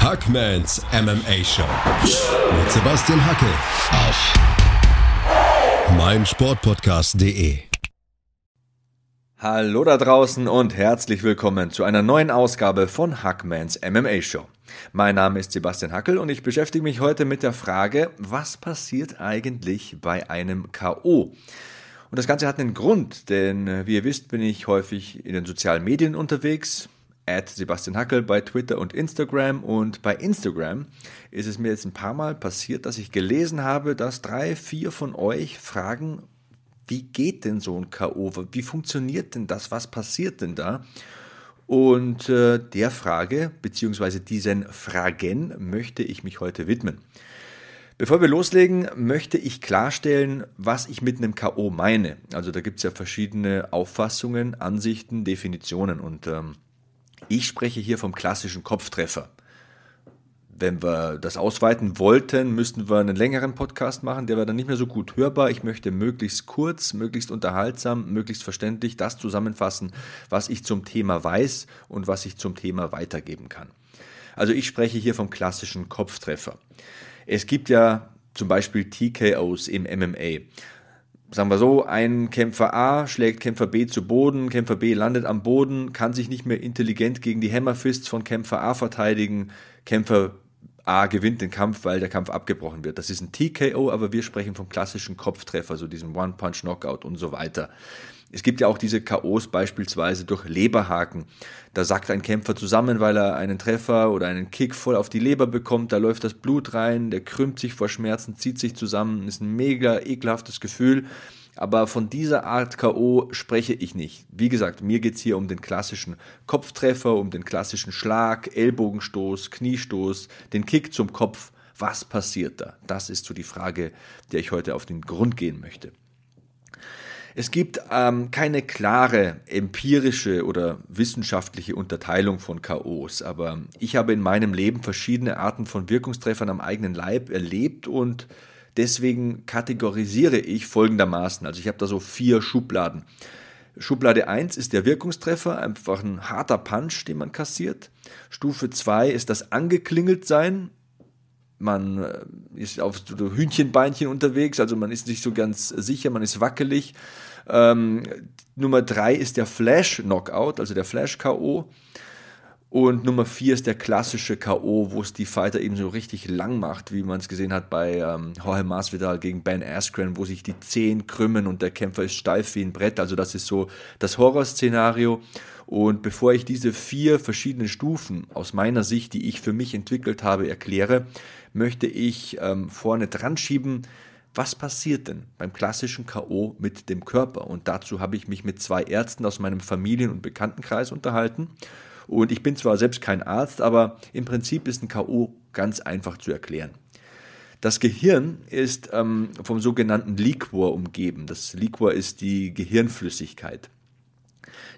Hackmans MMA Show mit Sebastian Hackel auf meinsportpodcast.de. Hallo da draußen und herzlich willkommen zu einer neuen Ausgabe von Hackmans MMA Show. Mein Name ist Sebastian Hackel und ich beschäftige mich heute mit der Frage, was passiert eigentlich bei einem KO? Und das Ganze hat einen Grund, denn äh, wie ihr wisst, bin ich häufig in den sozialen Medien unterwegs, at Sebastian Hackel bei Twitter und Instagram. Und bei Instagram ist es mir jetzt ein paar Mal passiert, dass ich gelesen habe, dass drei, vier von euch fragen, wie geht denn so ein K.O.? Wie funktioniert denn das? Was passiert denn da? Und äh, der Frage, beziehungsweise diesen Fragen, möchte ich mich heute widmen. Bevor wir loslegen, möchte ich klarstellen, was ich mit einem K.O. meine. Also da gibt es ja verschiedene Auffassungen, Ansichten, Definitionen. Und ähm, ich spreche hier vom klassischen Kopftreffer. Wenn wir das ausweiten wollten, müssten wir einen längeren Podcast machen, der wäre dann nicht mehr so gut hörbar. Ich möchte möglichst kurz, möglichst unterhaltsam, möglichst verständlich das zusammenfassen, was ich zum Thema weiß und was ich zum Thema weitergeben kann. Also ich spreche hier vom klassischen Kopftreffer. Es gibt ja zum Beispiel TKOs im MMA sagen wir so, ein Kämpfer A schlägt Kämpfer B zu Boden, Kämpfer B landet am Boden, kann sich nicht mehr intelligent gegen die Hammerfists von Kämpfer A verteidigen, Kämpfer A gewinnt den Kampf, weil der Kampf abgebrochen wird. Das ist ein TKO, aber wir sprechen vom klassischen Kopftreffer, so diesem One-Punch-Knockout und so weiter. Es gibt ja auch diese KOs beispielsweise durch Leberhaken. Da sackt ein Kämpfer zusammen, weil er einen Treffer oder einen Kick voll auf die Leber bekommt. Da läuft das Blut rein, der krümmt sich vor Schmerzen, zieht sich zusammen. Ist ein mega ekelhaftes Gefühl. Aber von dieser Art KO spreche ich nicht. Wie gesagt, mir geht es hier um den klassischen Kopftreffer, um den klassischen Schlag, Ellbogenstoß, Kniestoß, den Kick zum Kopf. Was passiert da? Das ist so die Frage, der ich heute auf den Grund gehen möchte. Es gibt ähm, keine klare empirische oder wissenschaftliche Unterteilung von KOs, aber ich habe in meinem Leben verschiedene Arten von Wirkungstreffern am eigenen Leib erlebt und deswegen kategorisiere ich folgendermaßen. Also ich habe da so vier Schubladen. Schublade 1 ist der Wirkungstreffer, einfach ein harter Punch, den man kassiert. Stufe 2 ist das angeklingelt sein, man äh, ist auf Hühnchenbeinchen unterwegs, also man ist nicht so ganz sicher, man ist wackelig. Ähm, Nummer drei ist der Flash-Knockout, also der Flash-KO. Und Nummer vier ist der klassische K.O., wo es die Fighter eben so richtig lang macht, wie man es gesehen hat bei ähm, Jorge Masvidal gegen Ben Askren, wo sich die Zehen krümmen und der Kämpfer ist steif wie ein Brett. Also das ist so das Horrorszenario. Und bevor ich diese vier verschiedenen Stufen aus meiner Sicht, die ich für mich entwickelt habe, erkläre, möchte ich ähm, vorne dran schieben, was passiert denn beim klassischen KO mit dem Körper? Und dazu habe ich mich mit zwei Ärzten aus meinem Familien- und Bekanntenkreis unterhalten. Und ich bin zwar selbst kein Arzt, aber im Prinzip ist ein KO ganz einfach zu erklären. Das Gehirn ist ähm, vom sogenannten Liquor umgeben. Das Liquor ist die Gehirnflüssigkeit.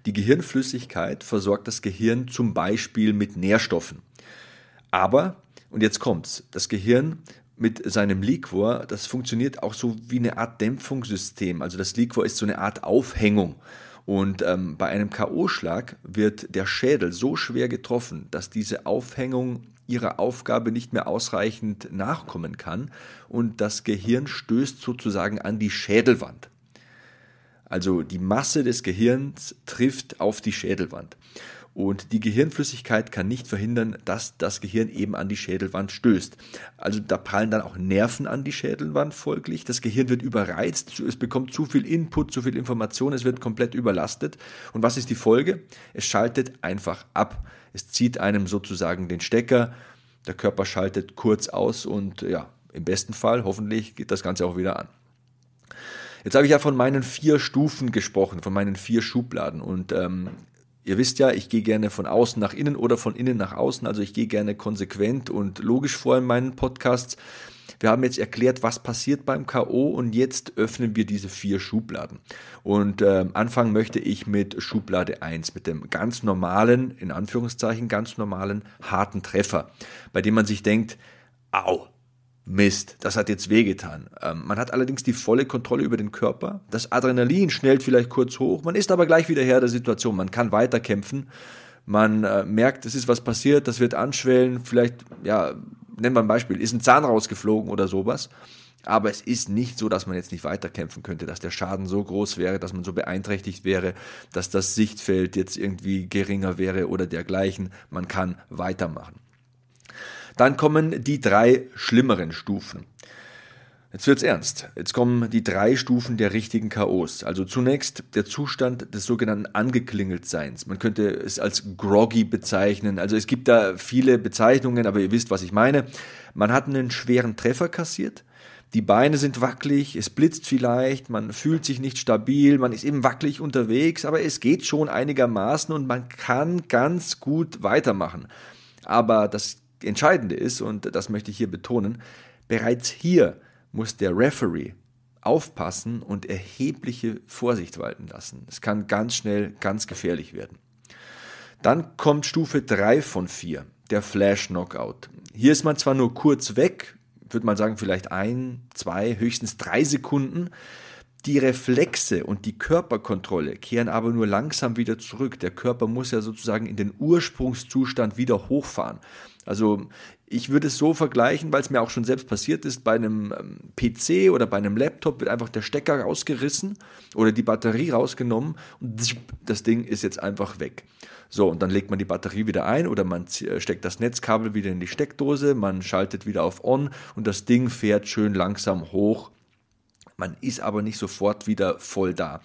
Die Gehirnflüssigkeit versorgt das Gehirn zum Beispiel mit Nährstoffen. Aber, und jetzt kommt's, das Gehirn mit seinem Liquor, das funktioniert auch so wie eine Art Dämpfungssystem. Also das Liquor ist so eine Art Aufhängung. Und ähm, bei einem KO-Schlag wird der Schädel so schwer getroffen, dass diese Aufhängung ihrer Aufgabe nicht mehr ausreichend nachkommen kann und das Gehirn stößt sozusagen an die Schädelwand. Also die Masse des Gehirns trifft auf die Schädelwand. Und die Gehirnflüssigkeit kann nicht verhindern, dass das Gehirn eben an die Schädelwand stößt. Also da prallen dann auch Nerven an die Schädelwand folglich. Das Gehirn wird überreizt, es bekommt zu viel Input, zu viel Information, es wird komplett überlastet. Und was ist die Folge? Es schaltet einfach ab. Es zieht einem sozusagen den Stecker. Der Körper schaltet kurz aus und ja, im besten Fall hoffentlich geht das Ganze auch wieder an. Jetzt habe ich ja von meinen vier Stufen gesprochen, von meinen vier Schubladen. Und ähm, Ihr wisst ja, ich gehe gerne von außen nach innen oder von innen nach außen. Also ich gehe gerne konsequent und logisch vor in meinen Podcasts. Wir haben jetzt erklärt, was passiert beim KO und jetzt öffnen wir diese vier Schubladen. Und äh, anfangen möchte ich mit Schublade 1, mit dem ganz normalen, in Anführungszeichen ganz normalen, harten Treffer, bei dem man sich denkt, au, Mist, das hat jetzt wehgetan. Ähm, man hat allerdings die volle Kontrolle über den Körper. Das Adrenalin schnellt vielleicht kurz hoch, man ist aber gleich wieder Herr der Situation. Man kann weiterkämpfen. Man äh, merkt, es ist was passiert, das wird anschwellen, vielleicht, ja, nennen wir ein Beispiel, ist ein Zahn rausgeflogen oder sowas. Aber es ist nicht so, dass man jetzt nicht weiterkämpfen könnte, dass der Schaden so groß wäre, dass man so beeinträchtigt wäre, dass das Sichtfeld jetzt irgendwie geringer wäre oder dergleichen. Man kann weitermachen. Dann kommen die drei schlimmeren Stufen. Jetzt wird's ernst. Jetzt kommen die drei Stufen der richtigen KOs. Also zunächst der Zustand des sogenannten Angeklingeltseins. Man könnte es als groggy bezeichnen. Also es gibt da viele Bezeichnungen, aber ihr wisst, was ich meine. Man hat einen schweren Treffer kassiert. Die Beine sind wackelig, es blitzt vielleicht, man fühlt sich nicht stabil, man ist eben wackelig unterwegs, aber es geht schon einigermaßen und man kann ganz gut weitermachen. Aber das Entscheidende ist, und das möchte ich hier betonen, bereits hier muss der Referee aufpassen und erhebliche Vorsicht walten lassen. Es kann ganz schnell ganz gefährlich werden. Dann kommt Stufe 3 von 4, der Flash Knockout. Hier ist man zwar nur kurz weg, würde man sagen vielleicht ein, zwei, höchstens drei Sekunden, die Reflexe und die Körperkontrolle kehren aber nur langsam wieder zurück. Der Körper muss ja sozusagen in den Ursprungszustand wieder hochfahren. Also ich würde es so vergleichen, weil es mir auch schon selbst passiert ist, bei einem ähm, PC oder bei einem Laptop wird einfach der Stecker rausgerissen oder die Batterie rausgenommen und das Ding ist jetzt einfach weg. So, und dann legt man die Batterie wieder ein oder man äh, steckt das Netzkabel wieder in die Steckdose, man schaltet wieder auf On und das Ding fährt schön langsam hoch man ist aber nicht sofort wieder voll da.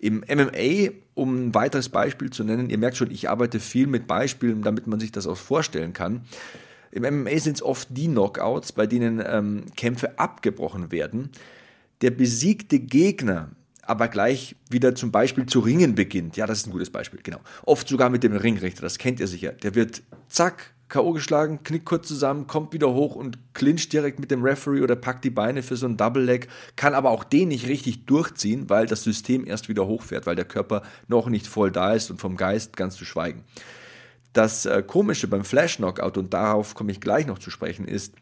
Im MMA, um ein weiteres Beispiel zu nennen, ihr merkt schon, ich arbeite viel mit Beispielen, damit man sich das auch vorstellen kann. Im MMA sind es oft die Knockouts, bei denen ähm, Kämpfe abgebrochen werden. Der besiegte Gegner aber gleich wieder zum Beispiel zu ringen beginnt. Ja, das ist ein gutes Beispiel, genau. Oft sogar mit dem Ringrichter, das kennt ihr sicher. Der wird zack, K.O. geschlagen, knickt kurz zusammen, kommt wieder hoch und clincht direkt mit dem Referee oder packt die Beine für so ein Double Leg, kann aber auch den nicht richtig durchziehen, weil das System erst wieder hochfährt, weil der Körper noch nicht voll da ist und vom Geist ganz zu schweigen. Das äh, Komische beim Flash Knockout, und darauf komme ich gleich noch zu sprechen, ist,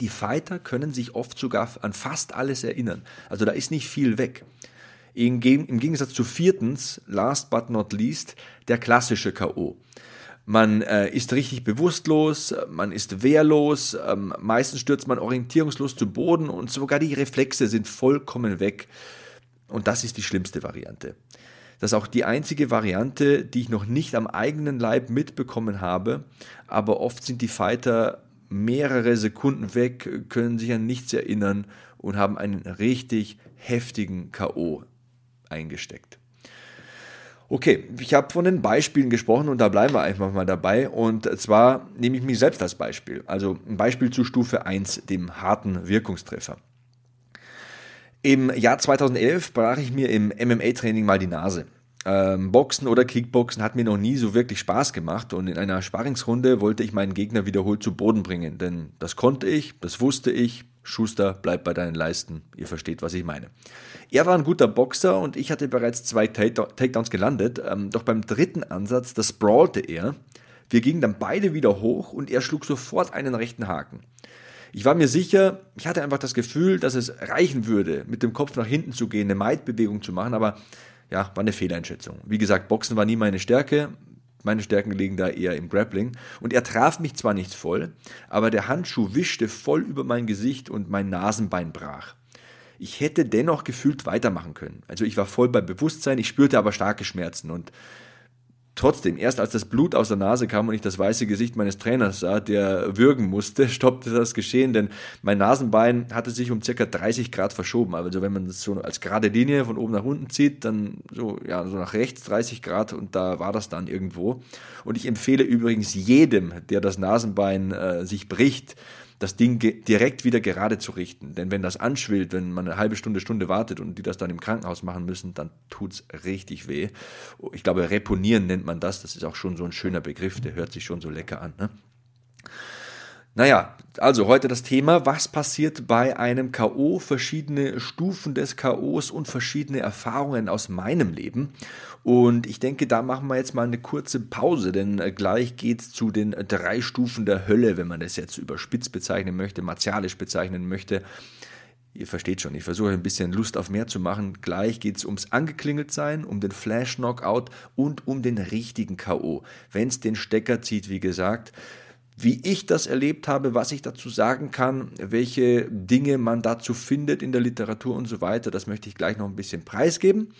die Fighter können sich oft sogar an fast alles erinnern. Also da ist nicht viel weg. Im Gegensatz zu viertens, last but not least, der klassische K.O. Man äh, ist richtig bewusstlos, man ist wehrlos, ähm, meistens stürzt man orientierungslos zu Boden und sogar die Reflexe sind vollkommen weg. Und das ist die schlimmste Variante. Das ist auch die einzige Variante, die ich noch nicht am eigenen Leib mitbekommen habe, aber oft sind die Fighter mehrere Sekunden weg, können sich an nichts erinnern und haben einen richtig heftigen KO eingesteckt. Okay, ich habe von den Beispielen gesprochen und da bleiben wir einfach mal dabei. Und zwar nehme ich mich selbst als Beispiel. Also ein Beispiel zu Stufe 1, dem harten Wirkungstreffer. Im Jahr 2011 brach ich mir im MMA-Training mal die Nase. Ähm, Boxen oder Kickboxen hat mir noch nie so wirklich Spaß gemacht und in einer Sparringsrunde wollte ich meinen Gegner wiederholt zu Boden bringen, denn das konnte ich, das wusste ich, Schuster, bleib bei deinen Leisten. Ihr versteht, was ich meine. Er war ein guter Boxer und ich hatte bereits zwei Takedowns gelandet. Ähm, doch beim dritten Ansatz, das sprawlte er. Wir gingen dann beide wieder hoch und er schlug sofort einen rechten Haken. Ich war mir sicher, ich hatte einfach das Gefühl, dass es reichen würde, mit dem Kopf nach hinten zu gehen, eine Maidbewegung zu machen, aber ja, war eine Fehleinschätzung. Wie gesagt, Boxen war nie meine Stärke. Meine Stärken liegen da eher im Grappling. Und er traf mich zwar nicht voll, aber der Handschuh wischte voll über mein Gesicht und mein Nasenbein brach. Ich hätte dennoch gefühlt weitermachen können. Also ich war voll bei Bewusstsein, ich spürte aber starke Schmerzen und Trotzdem, erst als das Blut aus der Nase kam und ich das weiße Gesicht meines Trainers sah, der würgen musste, stoppte das Geschehen, denn mein Nasenbein hatte sich um circa 30 Grad verschoben. Also wenn man das so als gerade Linie von oben nach unten zieht, dann so, ja, so nach rechts 30 Grad und da war das dann irgendwo. Und ich empfehle übrigens jedem, der das Nasenbein äh, sich bricht, das Ding direkt wieder gerade zu richten. Denn wenn das anschwillt, wenn man eine halbe Stunde, Stunde wartet und die das dann im Krankenhaus machen müssen, dann tut es richtig weh. Ich glaube, reponieren nennt man das. Das ist auch schon so ein schöner Begriff, der hört sich schon so lecker an. Ne? Naja, also heute das Thema, was passiert bei einem KO, verschiedene Stufen des KOs und verschiedene Erfahrungen aus meinem Leben. Und ich denke, da machen wir jetzt mal eine kurze Pause, denn äh, gleich geht es zu den drei Stufen der Hölle, wenn man das jetzt überspitzt bezeichnen möchte, martialisch bezeichnen möchte. Ihr versteht schon, ich versuche ein bisschen Lust auf mehr zu machen. Gleich geht es ums angeklingelt sein, um den Flash Knockout und um den richtigen KO. Wenn es den Stecker zieht, wie gesagt, wie ich das erlebt habe, was ich dazu sagen kann, welche Dinge man dazu findet in der Literatur und so weiter, das möchte ich gleich noch ein bisschen preisgeben.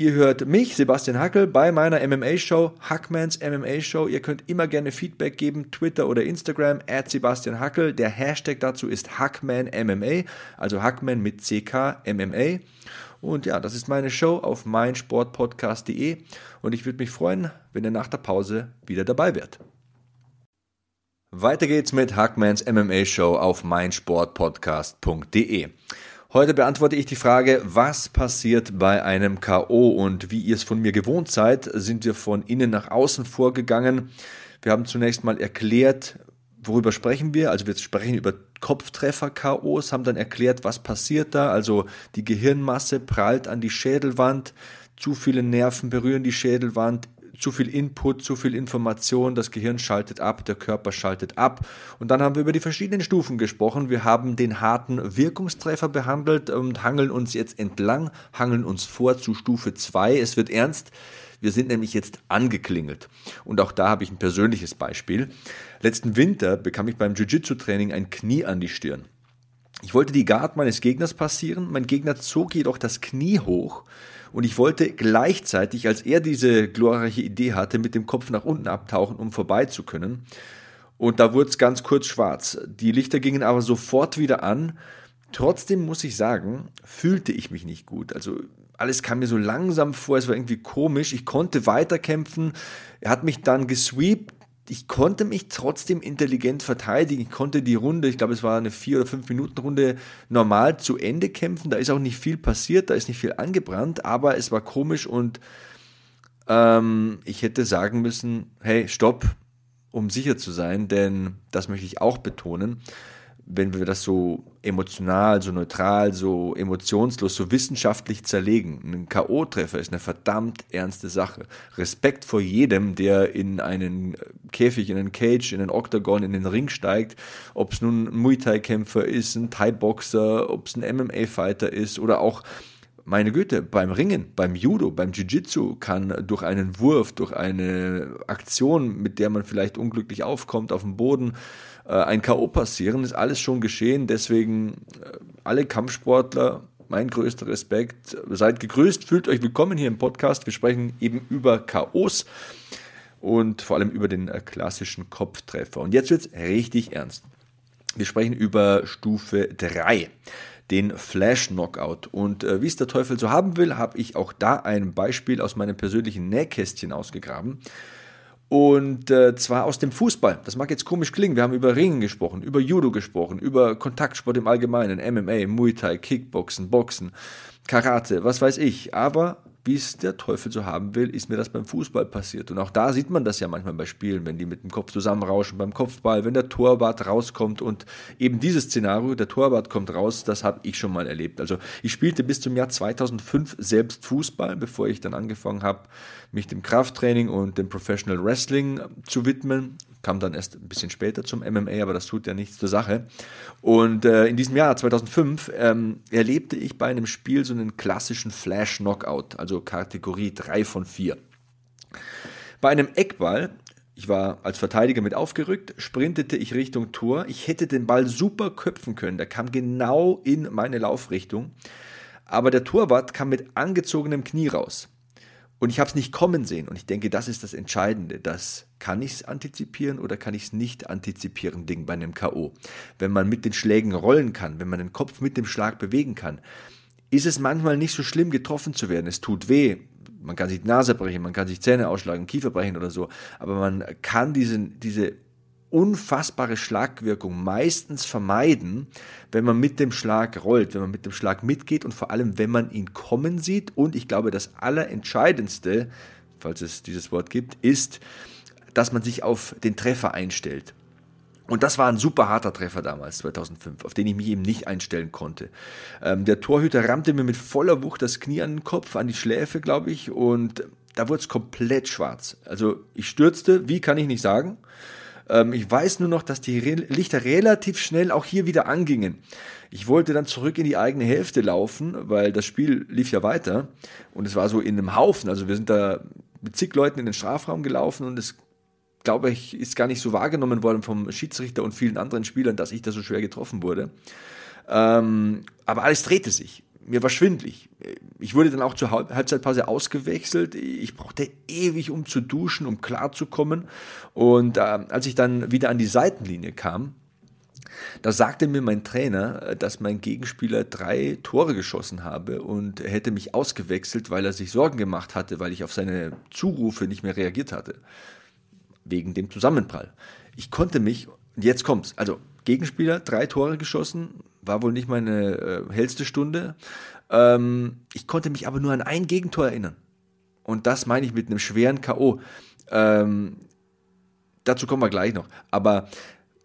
Ihr hört mich, Sebastian Hackel, bei meiner MMA-Show, Hackmans MMA-Show. Ihr könnt immer gerne Feedback geben, Twitter oder Instagram, at Sebastian Hackel. Der Hashtag dazu ist HackmanMMA, also Hackman mit CK MMA. Und ja, das ist meine Show auf meinsportpodcast.de und ich würde mich freuen, wenn ihr nach der Pause wieder dabei wärt. Weiter geht's mit Hackmans MMA Show auf meinsportpodcast.de. Heute beantworte ich die Frage, was passiert bei einem KO und wie ihr es von mir gewohnt seid, sind wir von innen nach außen vorgegangen. Wir haben zunächst mal erklärt, worüber sprechen wir? Also wir sprechen über Kopftreffer-KOs, haben dann erklärt, was passiert da. Also die Gehirnmasse prallt an die Schädelwand, zu viele Nerven berühren die Schädelwand, zu viel Input, zu viel Information, das Gehirn schaltet ab, der Körper schaltet ab. Und dann haben wir über die verschiedenen Stufen gesprochen. Wir haben den harten Wirkungstreffer behandelt und hangeln uns jetzt entlang, hangeln uns vor zu Stufe 2. Es wird ernst. Wir sind nämlich jetzt angeklingelt. Und auch da habe ich ein persönliches Beispiel. Letzten Winter bekam ich beim Jiu-Jitsu-Training ein Knie an die Stirn. Ich wollte die Guard meines Gegners passieren, mein Gegner zog jedoch das Knie hoch und ich wollte gleichzeitig, als er diese glorreiche Idee hatte, mit dem Kopf nach unten abtauchen, um vorbei zu können. Und da wurde es ganz kurz schwarz. Die Lichter gingen aber sofort wieder an. Trotzdem muss ich sagen, fühlte ich mich nicht gut. Also alles kam mir so langsam vor, es war irgendwie komisch. Ich konnte weiterkämpfen. Er hat mich dann gesweept ich konnte mich trotzdem intelligent verteidigen. Ich konnte die Runde, ich glaube, es war eine vier oder fünf Minuten Runde, normal zu Ende kämpfen. Da ist auch nicht viel passiert, da ist nicht viel angebrannt, aber es war komisch und ähm, ich hätte sagen müssen, hey, stopp, um sicher zu sein, denn das möchte ich auch betonen wenn wir das so emotional, so neutral, so emotionslos, so wissenschaftlich zerlegen. Ein K.O.-Treffer ist eine verdammt ernste Sache. Respekt vor jedem, der in einen Käfig, in einen Cage, in einen Octagon, in den Ring steigt. Ob es nun ein Muay Thai-Kämpfer ist, ein Thai-Boxer, ob es ein MMA-Fighter ist oder auch meine Güte, beim Ringen, beim Judo, beim Jiu-Jitsu kann durch einen Wurf, durch eine Aktion, mit der man vielleicht unglücklich aufkommt auf dem Boden, ein K.O. passieren, ist alles schon geschehen. Deswegen äh, alle Kampfsportler, mein größter Respekt. Seid gegrüßt, fühlt euch willkommen hier im Podcast. Wir sprechen eben über K.O.s und vor allem über den äh, klassischen Kopftreffer. Und jetzt wird es richtig ernst. Wir sprechen über Stufe 3, den Flash Knockout. Und äh, wie es der Teufel so haben will, habe ich auch da ein Beispiel aus meinem persönlichen Nähkästchen ausgegraben. Und äh, zwar aus dem Fußball. Das mag jetzt komisch klingen. Wir haben über Ringen gesprochen, über Judo gesprochen, über Kontaktsport im Allgemeinen, MMA, Muay Thai, Kickboxen, Boxen, Karate, was weiß ich. Aber wie es der Teufel so haben will, ist mir das beim Fußball passiert. Und auch da sieht man das ja manchmal bei Spielen, wenn die mit dem Kopf zusammenrauschen beim Kopfball, wenn der Torwart rauskommt und eben dieses Szenario, der Torwart kommt raus, das habe ich schon mal erlebt. Also ich spielte bis zum Jahr 2005 selbst Fußball, bevor ich dann angefangen habe, mich dem Krafttraining und dem Professional Wrestling zu widmen kam dann erst ein bisschen später zum MMA, aber das tut ja nichts zur Sache. Und äh, in diesem Jahr, 2005, ähm, erlebte ich bei einem Spiel so einen klassischen Flash-Knockout, also Kategorie 3 von 4. Bei einem Eckball ich war als Verteidiger mit aufgerückt, sprintete ich Richtung Tor. Ich hätte den Ball super köpfen können. Der kam genau in meine Laufrichtung. Aber der Torwart kam mit angezogenem Knie raus. Und ich habe es nicht kommen sehen. Und ich denke, das ist das Entscheidende. Das kann ich es antizipieren oder kann ich es nicht antizipieren, Ding bei einem K.O. Wenn man mit den Schlägen rollen kann, wenn man den Kopf mit dem Schlag bewegen kann, ist es manchmal nicht so schlimm, getroffen zu werden. Es tut weh. Man kann sich die Nase brechen, man kann sich Zähne ausschlagen, Kiefer brechen oder so. Aber man kann diesen, diese unfassbare Schlagwirkung meistens vermeiden, wenn man mit dem Schlag rollt, wenn man mit dem Schlag mitgeht und vor allem, wenn man ihn kommen sieht. Und ich glaube, das Allerentscheidendste, falls es dieses Wort gibt, ist, dass man sich auf den Treffer einstellt. Und das war ein super harter Treffer damals, 2005, auf den ich mich eben nicht einstellen konnte. Ähm, der Torhüter rammte mir mit voller Wucht das Knie an den Kopf, an die Schläfe, glaube ich, und da wurde es komplett schwarz. Also ich stürzte, wie kann ich nicht sagen. Ähm, ich weiß nur noch, dass die Re Lichter relativ schnell auch hier wieder angingen. Ich wollte dann zurück in die eigene Hälfte laufen, weil das Spiel lief ja weiter und es war so in einem Haufen. Also wir sind da mit zig Leuten in den Strafraum gelaufen und es glaube ich, ist gar nicht so wahrgenommen worden vom Schiedsrichter und vielen anderen Spielern, dass ich da so schwer getroffen wurde. Ähm, aber alles drehte sich. Mir war schwindlig. Ich wurde dann auch zur Halbzeitpause ausgewechselt. Ich brauchte ewig, um zu duschen, um klarzukommen. Und äh, als ich dann wieder an die Seitenlinie kam, da sagte mir mein Trainer, dass mein Gegenspieler drei Tore geschossen habe und er hätte mich ausgewechselt, weil er sich Sorgen gemacht hatte, weil ich auf seine Zurufe nicht mehr reagiert hatte. Wegen dem Zusammenprall. Ich konnte mich, jetzt kommt's, also Gegenspieler, drei Tore geschossen, war wohl nicht meine äh, hellste Stunde. Ähm, ich konnte mich aber nur an ein Gegentor erinnern. Und das meine ich mit einem schweren K.O. Ähm, dazu kommen wir gleich noch. Aber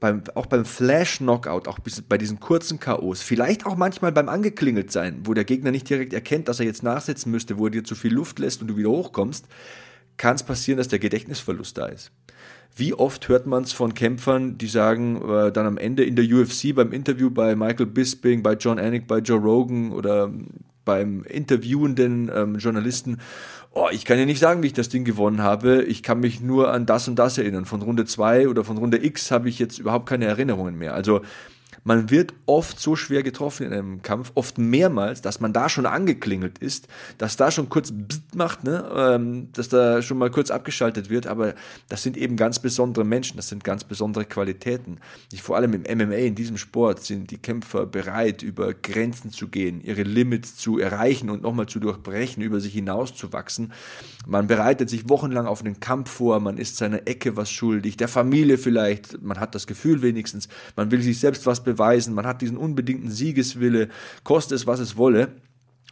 beim, auch beim Flash-Knockout, auch bei diesen kurzen K.O.s, vielleicht auch manchmal beim Angeklingelt sein, wo der Gegner nicht direkt erkennt, dass er jetzt nachsetzen müsste, wo er dir zu viel Luft lässt und du wieder hochkommst, kann es passieren, dass der Gedächtnisverlust da ist. Wie oft hört man es von Kämpfern, die sagen äh, dann am Ende in der UFC beim Interview bei Michael Bisping, bei John Anik, bei Joe Rogan oder beim interviewenden ähm, Journalisten, oh, ich kann ja nicht sagen, wie ich das Ding gewonnen habe, ich kann mich nur an das und das erinnern. Von Runde 2 oder von Runde X habe ich jetzt überhaupt keine Erinnerungen mehr. Also man wird oft so schwer getroffen in einem Kampf, oft mehrmals, dass man da schon angeklingelt ist, dass da schon kurz macht, ne? Ähm, dass da schon mal kurz abgeschaltet wird, aber das sind eben ganz besondere Menschen, das sind ganz besondere Qualitäten. Ich, vor allem im MMA, in diesem Sport, sind die Kämpfer bereit, über Grenzen zu gehen, ihre Limits zu erreichen und nochmal zu durchbrechen, über sich hinauszuwachsen. Man bereitet sich wochenlang auf einen Kampf vor, man ist seiner Ecke was schuldig, der Familie vielleicht, man hat das Gefühl wenigstens, man will sich selbst was beweisen, man hat diesen unbedingten Siegeswille, koste es, was es wolle.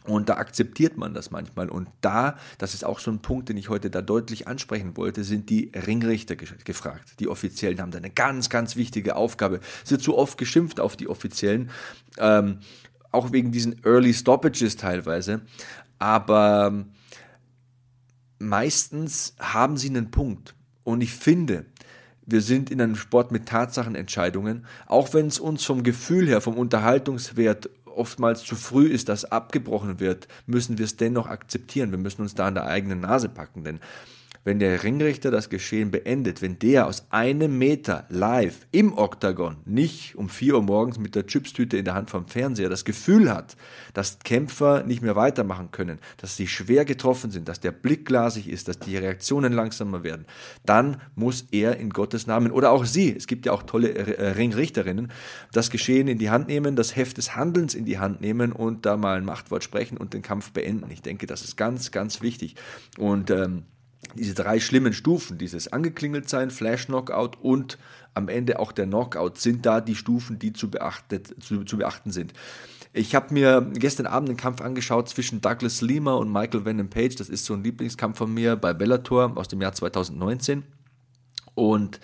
Und da akzeptiert man das manchmal. Und da, das ist auch so ein Punkt, den ich heute da deutlich ansprechen wollte, sind die Ringrichter gefragt. Die Offiziellen haben da eine ganz, ganz wichtige Aufgabe. Es wird zu oft geschimpft auf die Offiziellen, ähm, auch wegen diesen Early Stoppages teilweise. Aber meistens haben sie einen Punkt. Und ich finde, wir sind in einem Sport mit Tatsachenentscheidungen, auch wenn es uns vom Gefühl her, vom Unterhaltungswert oftmals zu früh ist, dass abgebrochen wird, müssen wir es dennoch akzeptieren. Wir müssen uns da an der eigenen Nase packen, denn wenn der Ringrichter das Geschehen beendet, wenn der aus einem Meter live im Oktagon, nicht um 4 Uhr morgens mit der Chipstüte in der Hand vom Fernseher, das Gefühl hat, dass Kämpfer nicht mehr weitermachen können, dass sie schwer getroffen sind, dass der Blick glasig ist, dass die Reaktionen langsamer werden, dann muss er in Gottes Namen oder auch sie, es gibt ja auch tolle äh, Ringrichterinnen, das Geschehen in die Hand nehmen, das Heft des Handelns in die Hand nehmen und da mal ein Machtwort sprechen und den Kampf beenden. Ich denke, das ist ganz, ganz wichtig. Und ähm, diese drei schlimmen Stufen, dieses angeklingelt sein, Flash Knockout und am Ende auch der Knockout, sind da die Stufen, die zu, beachtet, zu, zu beachten sind. Ich habe mir gestern Abend einen Kampf angeschaut zwischen Douglas Lima und Michael Venom Page. Das ist so ein Lieblingskampf von mir bei Bellator aus dem Jahr 2019. Und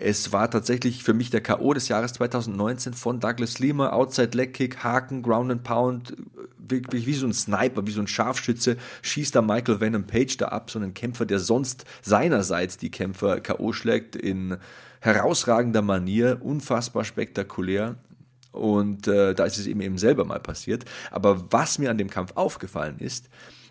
es war tatsächlich für mich der K.O. des Jahres 2019 von Douglas Lima, Outside Leg Kick, Haken, Ground and Pound, wirklich wie so ein Sniper, wie so ein Scharfschütze, schießt da Michael Venom Page da ab, so einen Kämpfer, der sonst seinerseits die Kämpfer K.O. schlägt in herausragender Manier, unfassbar spektakulär. Und äh, da ist es ihm eben selber mal passiert. Aber was mir an dem Kampf aufgefallen ist,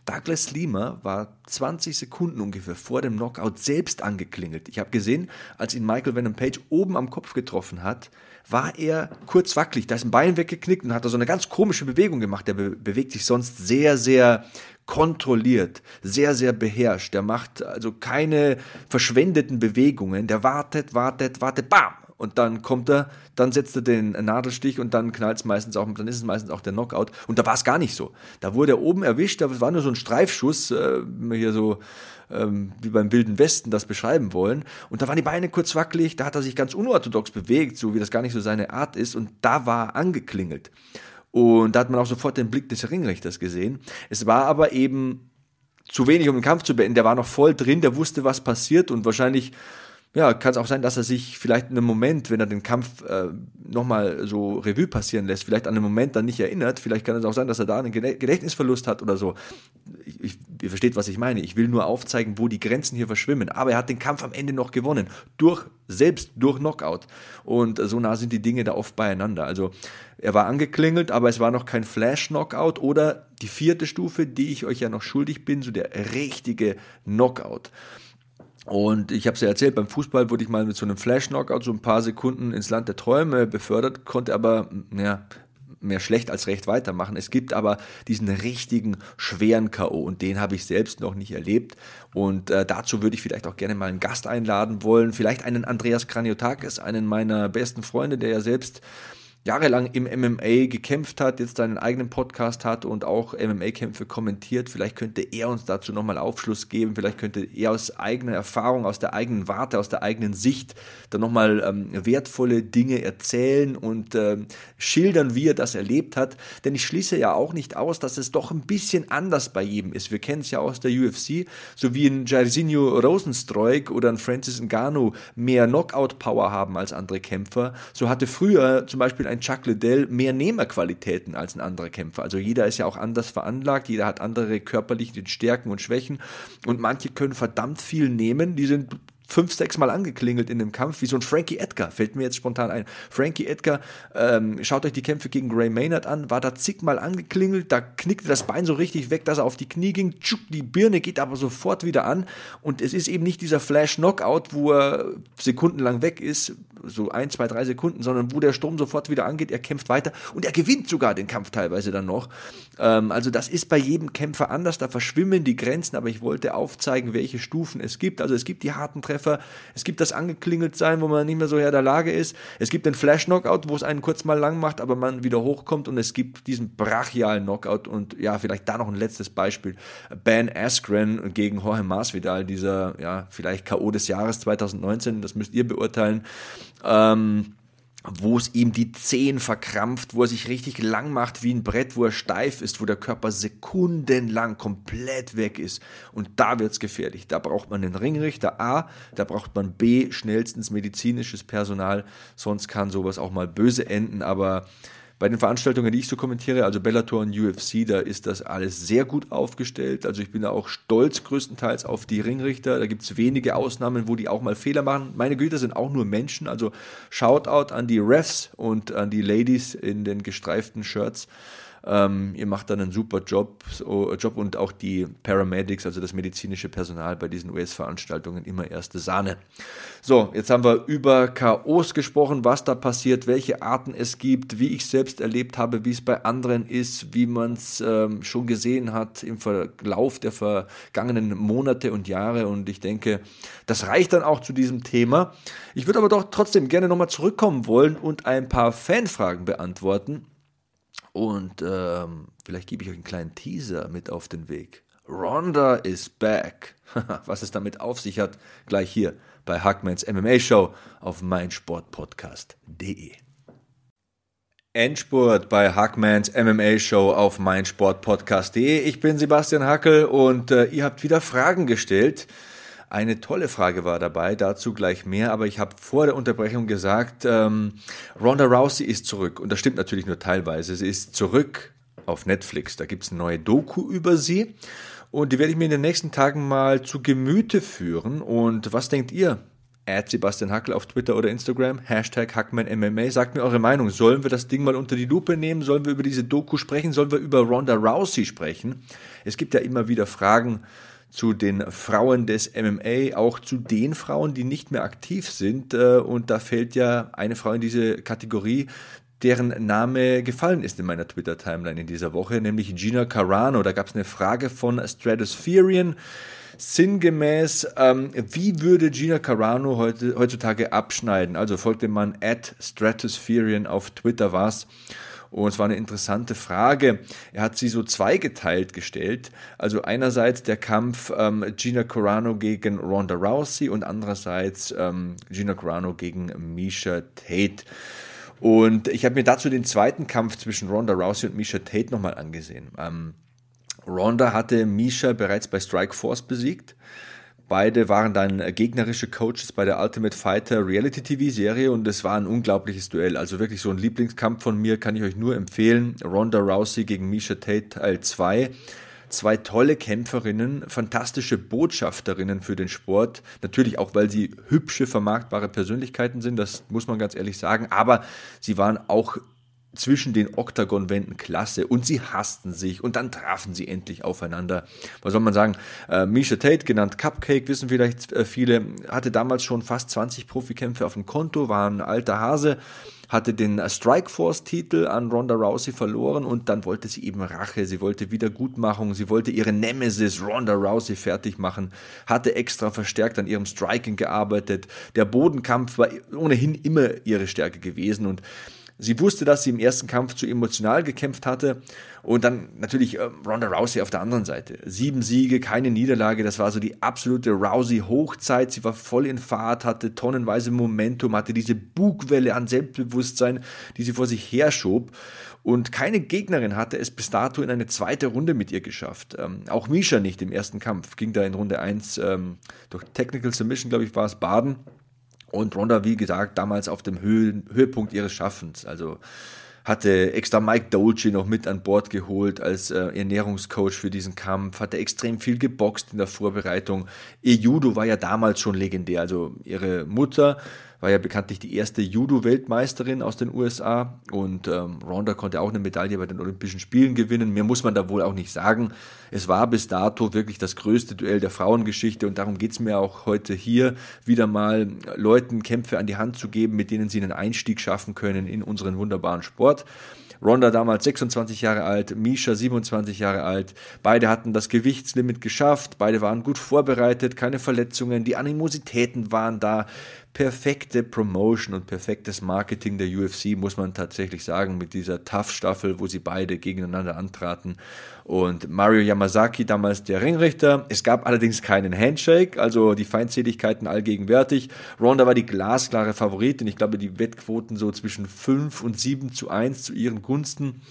Douglas Lima war 20 Sekunden ungefähr vor dem Knockout selbst angeklingelt. Ich habe gesehen, als ihn Michael Venom Page oben am Kopf getroffen hat, war er kurz wackelig. Da ist ein Bein weggeknickt und hat da so eine ganz komische Bewegung gemacht. Der be bewegt sich sonst sehr, sehr kontrolliert, sehr, sehr beherrscht. Der macht also keine verschwendeten Bewegungen. Der wartet, wartet, wartet, bam! Und dann kommt er, dann setzt er den Nadelstich und dann knallt es meistens auch, dann ist es meistens auch der Knockout. Und da war es gar nicht so. Da wurde er oben erwischt, da war nur so ein Streifschuss, äh, hier so ähm, wie beim Wilden Westen das beschreiben wollen. Und da waren die Beine kurz wackelig, da hat er sich ganz unorthodox bewegt, so wie das gar nicht so seine Art ist. Und da war er angeklingelt. Und da hat man auch sofort den Blick des Ringrichters gesehen. Es war aber eben zu wenig, um den Kampf zu beenden. Der war noch voll drin, der wusste, was passiert und wahrscheinlich ja, kann es auch sein, dass er sich vielleicht in einem Moment, wenn er den Kampf äh, nochmal so Revue passieren lässt, vielleicht an einen Moment dann nicht erinnert. Vielleicht kann es auch sein, dass er da einen Gedächtnisverlust hat oder so. Ich, ich, ihr versteht, was ich meine. Ich will nur aufzeigen, wo die Grenzen hier verschwimmen. Aber er hat den Kampf am Ende noch gewonnen. Durch, selbst durch Knockout. Und so nah sind die Dinge da oft beieinander. Also, er war angeklingelt, aber es war noch kein Flash-Knockout oder die vierte Stufe, die ich euch ja noch schuldig bin, so der richtige Knockout. Und ich habe es ja erzählt, beim Fußball wurde ich mal mit so einem Flash-Knockout so ein paar Sekunden ins Land der Träume befördert, konnte aber ja, mehr schlecht als recht weitermachen. Es gibt aber diesen richtigen schweren K.O. und den habe ich selbst noch nicht erlebt. Und äh, dazu würde ich vielleicht auch gerne mal einen Gast einladen wollen. Vielleicht einen Andreas Kraniotakis, einen meiner besten Freunde, der ja selbst jahrelang im MMA gekämpft hat, jetzt seinen eigenen Podcast hat und auch MMA-Kämpfe kommentiert. Vielleicht könnte er uns dazu nochmal Aufschluss geben. Vielleicht könnte er aus eigener Erfahrung, aus der eigenen Warte, aus der eigenen Sicht dann nochmal ähm, wertvolle Dinge erzählen und ähm, schildern, wie er das erlebt hat. Denn ich schließe ja auch nicht aus, dass es doch ein bisschen anders bei jedem ist. Wir kennen es ja aus der UFC, so wie ein Jairzinho Rosenstreuk oder ein Francis Ngannou mehr Knockout-Power haben als andere Kämpfer. So hatte früher zum Beispiel ein ein Chuck Liddell mehr Nehmerqualitäten als ein anderer Kämpfer. Also jeder ist ja auch anders veranlagt, jeder hat andere körperliche Stärken und Schwächen und manche können verdammt viel nehmen, die sind fünf, sechs Mal angeklingelt in dem Kampf, wie so ein Frankie Edgar, fällt mir jetzt spontan ein. Frankie Edgar, ähm, schaut euch die Kämpfe gegen Gray Maynard an, war da zigmal angeklingelt, da knickte das Bein so richtig weg, dass er auf die Knie ging, tschuk, die Birne geht aber sofort wieder an und es ist eben nicht dieser Flash-Knockout, wo er sekundenlang weg ist, so ein, zwei, drei Sekunden, sondern wo der Sturm sofort wieder angeht, er kämpft weiter und er gewinnt sogar den Kampf teilweise dann noch. Ähm, also das ist bei jedem Kämpfer anders, da verschwimmen die Grenzen, aber ich wollte aufzeigen, welche Stufen es gibt. Also es gibt die harten Treffer, es gibt das angeklingelt sein, wo man nicht mehr so her der Lage ist. Es gibt den Flash-Knockout, wo es einen kurz mal lang macht, aber man wieder hochkommt und es gibt diesen brachialen Knockout und ja, vielleicht da noch ein letztes Beispiel. Ben Askren gegen Jorge Masvidal, dieser ja, vielleicht K.O. des Jahres 2019, das müsst ihr beurteilen ähm, wo es ihm die Zehen verkrampft, wo er sich richtig lang macht wie ein Brett, wo er steif ist, wo der Körper sekundenlang komplett weg ist. Und da wird es gefährlich. Da braucht man den Ringrichter A, da braucht man B, schnellstens medizinisches Personal, sonst kann sowas auch mal böse enden. Aber bei den Veranstaltungen, die ich so kommentiere, also Bellator und UFC, da ist das alles sehr gut aufgestellt. Also ich bin da auch stolz größtenteils auf die Ringrichter. Da gibt es wenige Ausnahmen, wo die auch mal Fehler machen. Meine Güter sind auch nur Menschen. Also Shoutout an die Refs und an die Ladies in den gestreiften Shirts. Ähm, ihr macht dann einen super Job, so, Job und auch die Paramedics, also das medizinische Personal bei diesen US-Veranstaltungen, immer erste Sahne. So, jetzt haben wir über KOs gesprochen, was da passiert, welche Arten es gibt, wie ich selbst erlebt habe, wie es bei anderen ist, wie man es ähm, schon gesehen hat im Verlauf der vergangenen Monate und Jahre. Und ich denke, das reicht dann auch zu diesem Thema. Ich würde aber doch trotzdem gerne nochmal zurückkommen wollen und ein paar Fanfragen beantworten. Und ähm, vielleicht gebe ich euch einen kleinen Teaser mit auf den Weg. Ronda is back. Was es damit auf sich hat, gleich hier bei Hackmans MMA Show auf meinsportpodcast.de. Endspurt bei Hackmans MMA Show auf meinsportpodcast.de. Ich bin Sebastian Hackel und äh, ihr habt wieder Fragen gestellt. Eine tolle Frage war dabei, dazu gleich mehr, aber ich habe vor der Unterbrechung gesagt, ähm, Ronda Rousey ist zurück und das stimmt natürlich nur teilweise. Sie ist zurück auf Netflix. Da gibt es eine neue Doku über sie und die werde ich mir in den nächsten Tagen mal zu Gemüte führen. Und was denkt ihr? Ad Sebastian Hackel auf Twitter oder Instagram, Hashtag HackmanMMA. Sagt mir eure Meinung. Sollen wir das Ding mal unter die Lupe nehmen? Sollen wir über diese Doku sprechen? Sollen wir über Ronda Rousey sprechen? Es gibt ja immer wieder Fragen zu den Frauen des MMA, auch zu den Frauen, die nicht mehr aktiv sind. Äh, und da fällt ja eine Frau in diese Kategorie, deren Name gefallen ist in meiner Twitter-Timeline in dieser Woche, nämlich Gina Carano. Da gab es eine Frage von Stratospherian. Sinngemäß, ähm, wie würde Gina Carano heute, heutzutage abschneiden? Also folgte man at Stratospherian auf Twitter was. Und es war eine interessante Frage. Er hat sie so zweigeteilt gestellt. Also einerseits der Kampf ähm, Gina Carano gegen Ronda Rousey und andererseits ähm, Gina Carano gegen Misha Tate. Und ich habe mir dazu den zweiten Kampf zwischen Ronda Rousey und Misha Tate nochmal angesehen. Ähm, Ronda hatte Misha bereits bei Strike Force besiegt. Beide waren dann gegnerische Coaches bei der Ultimate Fighter Reality TV Serie und es war ein unglaubliches Duell. Also wirklich so ein Lieblingskampf von mir kann ich euch nur empfehlen. Ronda Rousey gegen Misha Tate Teil 2. Zwei tolle Kämpferinnen, fantastische Botschafterinnen für den Sport. Natürlich auch, weil sie hübsche, vermarktbare Persönlichkeiten sind, das muss man ganz ehrlich sagen. Aber sie waren auch zwischen den Oktagonwänden klasse und sie hassten sich und dann trafen sie endlich aufeinander. Was soll man sagen? Äh, Misha Tate, genannt Cupcake, wissen vielleicht äh, viele, hatte damals schon fast 20 Profikämpfe auf dem Konto, war ein alter Hase, hatte den Strikeforce-Titel an Ronda Rousey verloren und dann wollte sie eben Rache, sie wollte Wiedergutmachung, sie wollte ihre Nemesis Ronda Rousey fertig machen, hatte extra verstärkt an ihrem Striking gearbeitet. Der Bodenkampf war ohnehin immer ihre Stärke gewesen und Sie wusste, dass sie im ersten Kampf zu emotional gekämpft hatte. Und dann natürlich äh, Ronda Rousey auf der anderen Seite. Sieben Siege, keine Niederlage. Das war so die absolute Rousey-Hochzeit. Sie war voll in Fahrt, hatte tonnenweise Momentum, hatte diese Bugwelle an Selbstbewusstsein, die sie vor sich herschob. Und keine Gegnerin hatte es bis dato in eine zweite Runde mit ihr geschafft. Ähm, auch Misha nicht im ersten Kampf. Ging da in Runde 1 ähm, durch Technical Submission, glaube ich, war es Baden. Und Ronda, wie gesagt, damals auf dem Höhe, Höhepunkt ihres Schaffens. Also hatte extra Mike Dolce noch mit an Bord geholt als äh, Ernährungscoach für diesen Kampf, hatte extrem viel geboxt in der Vorbereitung. Ihr Judo war ja damals schon legendär. Also ihre Mutter war ja bekanntlich die erste Judo-Weltmeisterin aus den USA und ähm, Ronda konnte auch eine Medaille bei den Olympischen Spielen gewinnen. Mehr muss man da wohl auch nicht sagen. Es war bis dato wirklich das größte Duell der Frauengeschichte und darum geht's mir auch heute hier wieder mal Leuten Kämpfe an die Hand zu geben, mit denen sie einen Einstieg schaffen können in unseren wunderbaren Sport. Ronda damals 26 Jahre alt, Misha 27 Jahre alt. Beide hatten das Gewichtslimit geschafft, beide waren gut vorbereitet, keine Verletzungen, die Animositäten waren da perfekte Promotion und perfektes Marketing der UFC, muss man tatsächlich sagen, mit dieser Tough-Staffel, wo sie beide gegeneinander antraten. Und Mario Yamazaki, damals der Ringrichter. Es gab allerdings keinen Handshake, also die Feindseligkeiten allgegenwärtig. Ronda war die glasklare Favoritin. Ich glaube, die Wettquoten so zwischen 5 und 7 zu 1 zu ihren Gunsten.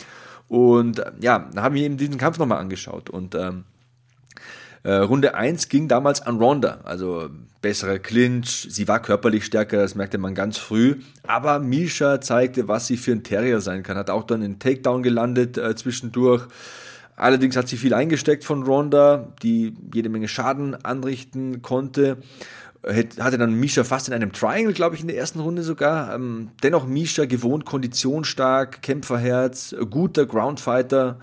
Und ja, da haben wir eben diesen Kampf nochmal angeschaut. Und ähm, äh, Runde 1 ging damals an Ronda, also besserer Clinch, sie war körperlich stärker, das merkte man ganz früh, aber Misha zeigte, was sie für ein Terrier sein kann, hat auch dann einen Takedown gelandet äh, zwischendurch. Allerdings hat sie viel eingesteckt von Ronda, die jede Menge Schaden anrichten konnte. Hatte dann Misha fast in einem Triangle, glaube ich, in der ersten Runde sogar. Ähm, dennoch Misha gewohnt, konditionsstark, Kämpferherz, guter Groundfighter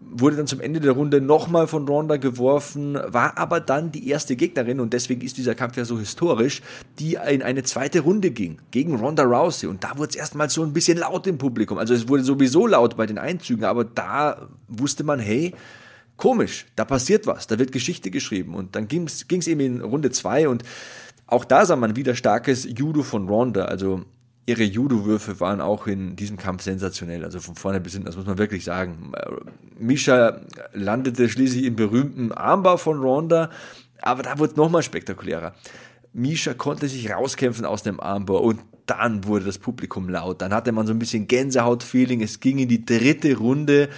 wurde dann zum Ende der Runde nochmal von Ronda geworfen, war aber dann die erste Gegnerin und deswegen ist dieser Kampf ja so historisch, die in eine zweite Runde ging gegen Ronda Rousey und da wurde es erstmal so ein bisschen laut im Publikum. Also es wurde sowieso laut bei den Einzügen, aber da wusste man, hey, komisch, da passiert was, da wird Geschichte geschrieben und dann ging es eben in Runde zwei und auch da sah man wieder starkes Judo von Ronda, also ihre Judo-Würfe waren auch in diesem Kampf sensationell. Also von vorne bis hinten, das muss man wirklich sagen. Misha landete schließlich im berühmten Armbar von Ronda, aber da wurde es nochmal spektakulärer. Misha konnte sich rauskämpfen aus dem Armbar und dann wurde das Publikum laut. Dann hatte man so ein bisschen Gänsehaut-Feeling. Es ging in die dritte Runde.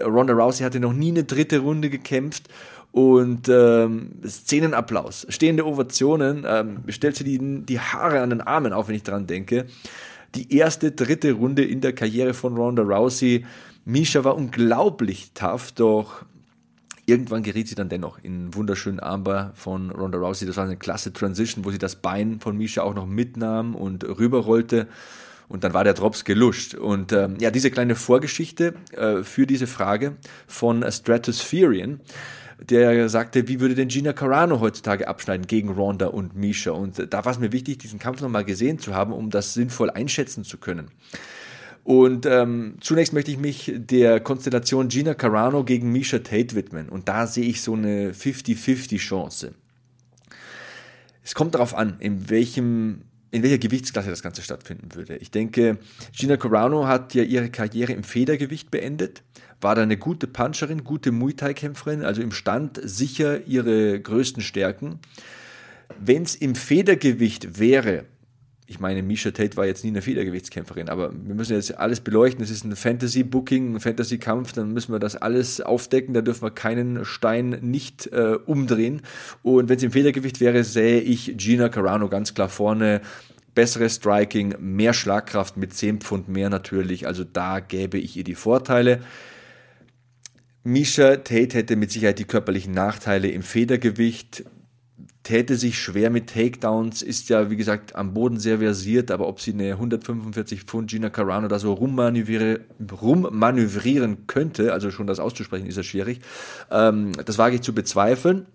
Ronda Rousey hatte noch nie eine dritte Runde gekämpft und ähm, Szenenapplaus, stehende Ovationen, ähm, stellt sie die, die Haare an den Armen auf, wenn ich dran denke. Die erste, dritte Runde in der Karriere von Ronda Rousey. Misha war unglaublich tough, doch irgendwann geriet sie dann dennoch in einen wunderschönen Armbar von Ronda Rousey. Das war eine klasse Transition, wo sie das Bein von Misha auch noch mitnahm und rüberrollte. Und dann war der Drops geluscht. Und ähm, ja, diese kleine Vorgeschichte äh, für diese Frage von Stratospherian der sagte, wie würde denn Gina Carano heutzutage abschneiden gegen Ronda und Misha? Und da war es mir wichtig, diesen Kampf nochmal gesehen zu haben, um das sinnvoll einschätzen zu können. Und ähm, zunächst möchte ich mich der Konstellation Gina Carano gegen Misha Tate widmen. Und da sehe ich so eine 50-50 Chance. Es kommt darauf an, in welchem in welcher Gewichtsklasse das Ganze stattfinden würde. Ich denke, Gina Carano hat ja ihre Karriere im Federgewicht beendet war da eine gute Puncherin, gute Muay Thai-Kämpferin, also im Stand sicher ihre größten Stärken. Wenn es im Federgewicht wäre, ich meine, Misha Tate war jetzt nie eine Federgewichtskämpferin, aber wir müssen jetzt alles beleuchten. Es ist ein Fantasy-Booking, ein Fantasy-Kampf, dann müssen wir das alles aufdecken. Da dürfen wir keinen Stein nicht äh, umdrehen. Und wenn es im Federgewicht wäre, sähe ich Gina Carano ganz klar vorne. Besseres Striking, mehr Schlagkraft mit 10 Pfund mehr natürlich. Also da gäbe ich ihr die Vorteile. Misha Tate hätte mit Sicherheit die körperlichen Nachteile im Federgewicht täte sich schwer mit Takedowns, ist ja, wie gesagt, am Boden sehr versiert, aber ob sie eine 145 Pfund Gina Carano da so rummanövrieren, könnte, also schon das auszusprechen, ist ja schwierig, ähm, das wage ich zu bezweifeln.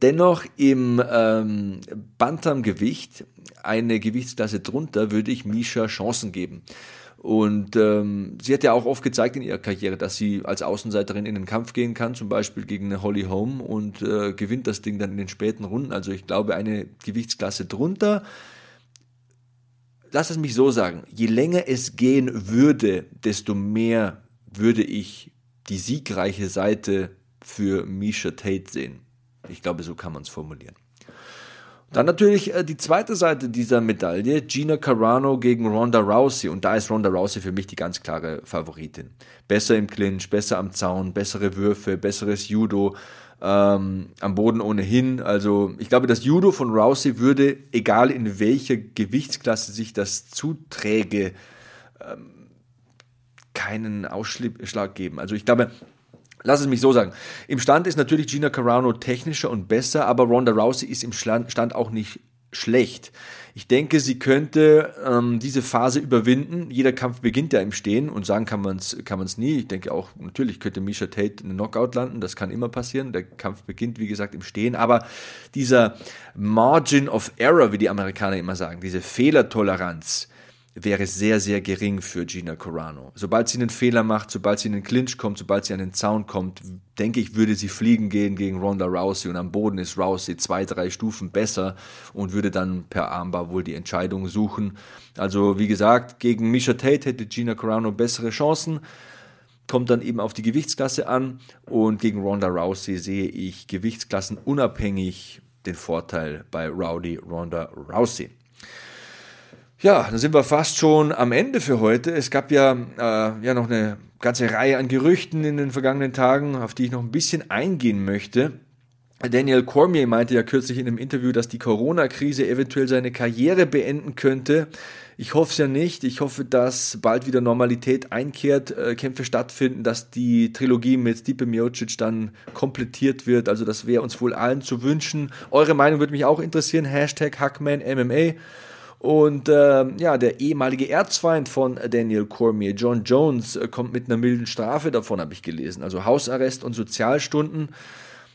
Dennoch im ähm, Bantamgewicht, eine Gewichtsklasse drunter, würde ich Misha Chancen geben. Und ähm, sie hat ja auch oft gezeigt in ihrer Karriere, dass sie als Außenseiterin in den Kampf gehen kann, zum Beispiel gegen eine Holly Holm und äh, gewinnt das Ding dann in den späten Runden. Also ich glaube, eine Gewichtsklasse drunter. Lass es mich so sagen, je länger es gehen würde, desto mehr würde ich die siegreiche Seite für Misha Tate sehen. Ich glaube, so kann man es formulieren. Dann natürlich äh, die zweite Seite dieser Medaille, Gina Carano gegen Ronda Rousey. Und da ist Ronda Rousey für mich die ganz klare Favoritin. Besser im Clinch, besser am Zaun, bessere Würfe, besseres Judo, ähm, am Boden ohnehin. Also ich glaube, das Judo von Rousey würde, egal in welcher Gewichtsklasse sich das zuträge, ähm, keinen Ausschlag geben. Also ich glaube, Lass es mich so sagen. Im Stand ist natürlich Gina Carano technischer und besser, aber Ronda Rousey ist im Stand auch nicht schlecht. Ich denke, sie könnte ähm, diese Phase überwinden. Jeder Kampf beginnt ja im Stehen und sagen kann man es kann nie. Ich denke auch, natürlich könnte Misha Tate einen Knockout landen, das kann immer passieren. Der Kampf beginnt, wie gesagt, im Stehen. Aber dieser Margin of Error, wie die Amerikaner immer sagen, diese Fehlertoleranz, wäre sehr, sehr gering für Gina Corano. Sobald sie einen Fehler macht, sobald sie in den Clinch kommt, sobald sie an den Zaun kommt, denke ich, würde sie fliegen gehen gegen Ronda Rousey und am Boden ist Rousey zwei, drei Stufen besser und würde dann per Armbar wohl die Entscheidung suchen. Also wie gesagt, gegen Misha Tate hätte Gina Corano bessere Chancen kommt dann eben auf die Gewichtsklasse an und gegen Ronda Rousey sehe ich Gewichtsklassen unabhängig den Vorteil bei Rowdy Ronda Rousey. Ja, dann sind wir fast schon am Ende für heute. Es gab ja, äh, ja noch eine ganze Reihe an Gerüchten in den vergangenen Tagen, auf die ich noch ein bisschen eingehen möchte. Daniel Cormier meinte ja kürzlich in einem Interview, dass die Corona-Krise eventuell seine Karriere beenden könnte. Ich hoffe es ja nicht. Ich hoffe, dass bald wieder Normalität einkehrt, äh, Kämpfe stattfinden, dass die Trilogie mit Stipe Miocic dann komplettiert wird. Also das wäre uns wohl allen zu wünschen. Eure Meinung würde mich auch interessieren. Hashtag HackmanMMA. Und äh, ja, der ehemalige Erzfeind von Daniel Cormier, John Jones, äh, kommt mit einer milden Strafe davon, habe ich gelesen. Also Hausarrest und Sozialstunden.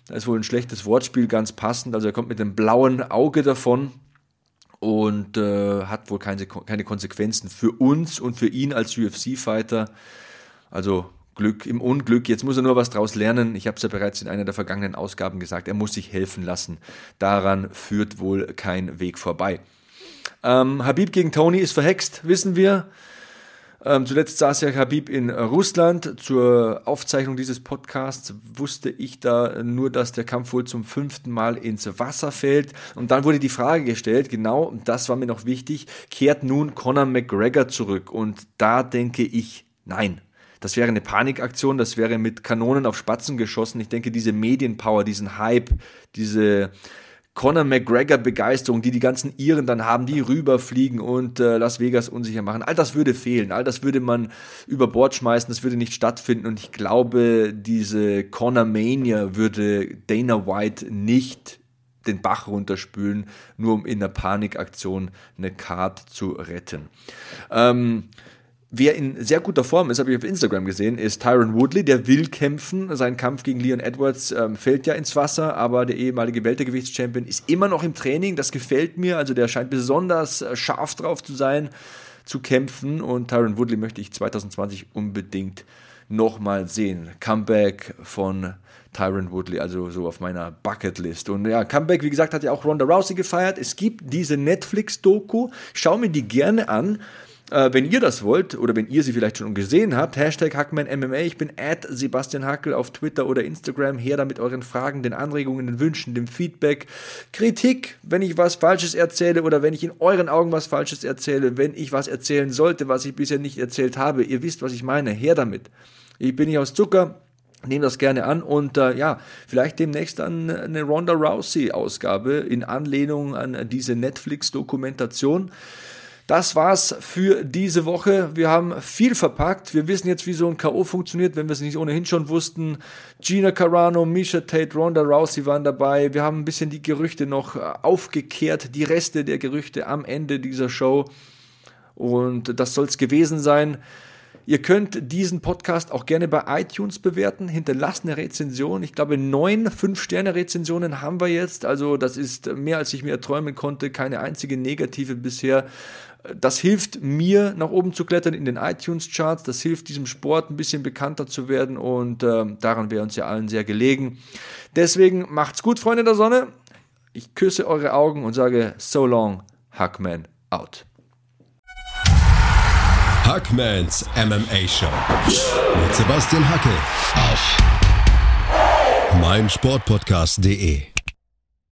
Da ist wohl ein schlechtes Wortspiel, ganz passend. Also er kommt mit einem blauen Auge davon und äh, hat wohl keine, keine Konsequenzen für uns und für ihn als UFC-Fighter. Also Glück im Unglück. Jetzt muss er nur was draus lernen. Ich habe es ja bereits in einer der vergangenen Ausgaben gesagt. Er muss sich helfen lassen. Daran führt wohl kein Weg vorbei. Ähm, Habib gegen Tony ist verhext, wissen wir. Ähm, zuletzt saß ja Habib in Russland. Zur Aufzeichnung dieses Podcasts wusste ich da nur, dass der Kampf wohl zum fünften Mal ins Wasser fällt. Und dann wurde die Frage gestellt, genau, das war mir noch wichtig, kehrt nun Conor McGregor zurück? Und da denke ich, nein. Das wäre eine Panikaktion, das wäre mit Kanonen auf Spatzen geschossen. Ich denke, diese Medienpower, diesen Hype, diese Conor McGregor Begeisterung, die die ganzen Iren dann haben, die rüberfliegen und äh, Las Vegas unsicher machen. All das würde fehlen, all das würde man über Bord schmeißen, das würde nicht stattfinden und ich glaube, diese Conor Mania würde Dana White nicht den Bach runterspülen, nur um in der Panikaktion eine Card zu retten. Ähm, Wer in sehr guter Form ist, habe ich auf Instagram gesehen, ist Tyron Woodley. Der will kämpfen. Sein Kampf gegen Leon Edwards ähm, fällt ja ins Wasser, aber der ehemalige Weltergewichtschampion ist immer noch im Training. Das gefällt mir. Also der scheint besonders äh, scharf drauf zu sein, zu kämpfen. Und Tyron Woodley möchte ich 2020 unbedingt nochmal sehen. Comeback von Tyron Woodley, also so auf meiner Bucketlist. Und ja, Comeback, wie gesagt, hat ja auch Ronda Rousey gefeiert. Es gibt diese Netflix-Doku. Schau mir die gerne an äh, wenn ihr das wollt oder wenn ihr sie vielleicht schon gesehen habt, Hashtag HackmanMMA, ich bin at Sebastian Hackel auf Twitter oder Instagram, her da mit euren Fragen, den Anregungen, den Wünschen, dem Feedback, Kritik, wenn ich was Falsches erzähle oder wenn ich in euren Augen was Falsches erzähle, wenn ich was erzählen sollte, was ich bisher nicht erzählt habe, ihr wisst, was ich meine, her damit. Ich bin nicht aus Zucker, nehme das gerne an und äh, ja, vielleicht demnächst dann eine Ronda Rousey-Ausgabe in Anlehnung an diese Netflix-Dokumentation. Das war's für diese Woche. Wir haben viel verpackt. Wir wissen jetzt, wie so ein K.O. funktioniert, wenn wir es nicht ohnehin schon wussten. Gina Carano, Misha Tate, Ronda Rousey waren dabei. Wir haben ein bisschen die Gerüchte noch aufgekehrt, die Reste der Gerüchte am Ende dieser Show. Und das soll's gewesen sein. Ihr könnt diesen Podcast auch gerne bei iTunes bewerten. Hinterlasst eine Rezension. Ich glaube, neun Fünf-Sterne-Rezensionen haben wir jetzt. Also, das ist mehr, als ich mir erträumen konnte. Keine einzige negative bisher. Das hilft mir, nach oben zu klettern in den iTunes-Charts. Das hilft diesem Sport ein bisschen bekannter zu werden und äh, daran wäre uns ja allen sehr gelegen. Deswegen macht's gut, Freunde der Sonne. Ich küsse eure Augen und sage so long, Hackman out. Hackmans MMA Show mit Sebastian Hacke auf meinsportpodcast.de